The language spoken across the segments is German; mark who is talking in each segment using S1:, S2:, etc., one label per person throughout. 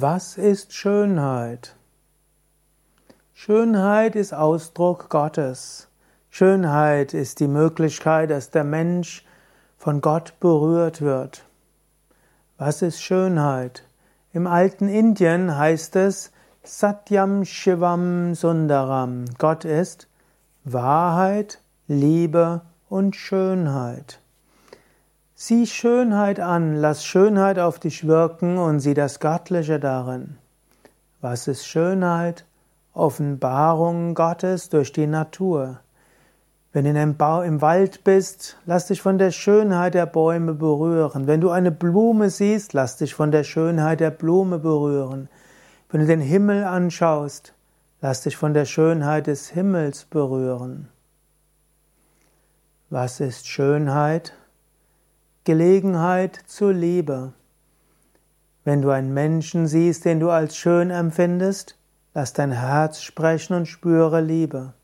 S1: Was ist Schönheit? Schönheit ist Ausdruck Gottes. Schönheit ist die Möglichkeit, dass der Mensch von Gott berührt wird. Was ist Schönheit? Im alten Indien heißt es Satyam Shivam Sundaram. Gott ist Wahrheit, Liebe und Schönheit. Sieh Schönheit an, lass Schönheit auf dich wirken und sieh das Göttliche darin. Was ist Schönheit? Offenbarung Gottes durch die Natur. Wenn du im, im Wald bist, lass dich von der Schönheit der Bäume berühren. Wenn du eine Blume siehst, lass dich von der Schönheit der Blume berühren. Wenn du den Himmel anschaust, lass dich von der Schönheit des Himmels berühren. Was ist Schönheit? Gelegenheit zur Liebe. Wenn du einen Menschen siehst, den du als schön empfindest, lass dein Herz sprechen und spüre Liebe.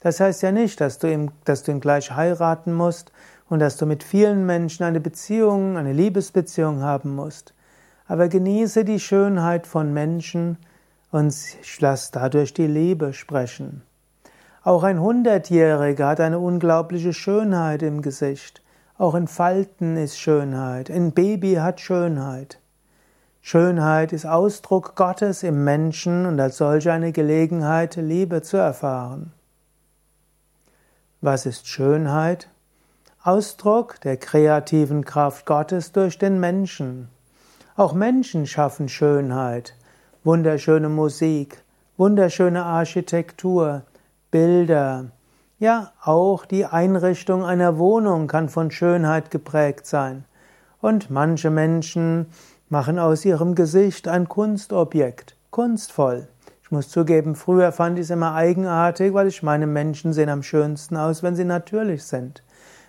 S1: Das heißt ja nicht, dass du, ihm, dass du ihn gleich heiraten musst und dass du mit vielen Menschen eine Beziehung, eine Liebesbeziehung haben musst. Aber genieße die Schönheit von Menschen und lass dadurch die Liebe sprechen. Auch ein Hundertjähriger hat eine unglaubliche Schönheit im Gesicht. Auch in Falten ist Schönheit, ein Baby hat Schönheit. Schönheit ist Ausdruck Gottes im Menschen und als solche eine Gelegenheit, Liebe zu erfahren. Was ist Schönheit? Ausdruck der kreativen Kraft Gottes durch den Menschen. Auch Menschen schaffen Schönheit, wunderschöne Musik, wunderschöne Architektur, Bilder, ja, auch die Einrichtung einer Wohnung kann von Schönheit geprägt sein. Und manche Menschen machen aus ihrem Gesicht ein Kunstobjekt, kunstvoll. Ich muss zugeben, früher fand ich es immer eigenartig, weil ich meine Menschen sehen am schönsten aus, wenn sie natürlich sind.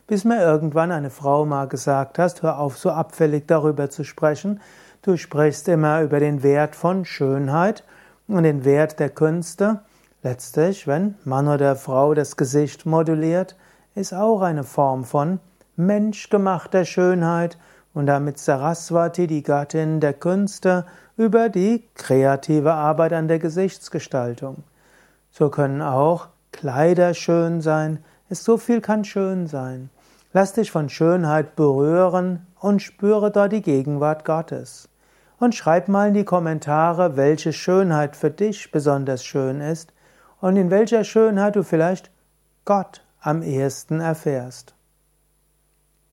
S1: Bis mir irgendwann eine Frau mal gesagt hast, hör auf, so abfällig darüber zu sprechen. Du sprichst immer über den Wert von Schönheit und den Wert der Künste. Letztlich, wenn Mann oder Frau das Gesicht moduliert, ist auch eine Form von menschgemachter Schönheit und damit Saraswati, die Gattin der Künste, über die kreative Arbeit an der Gesichtsgestaltung. So können auch Kleider schön sein, es so viel kann schön sein. Lass dich von Schönheit berühren und spüre dort die Gegenwart Gottes. Und schreib mal in die Kommentare, welche Schönheit für dich besonders schön ist und in welcher Schönheit du vielleicht Gott am ehesten erfährst.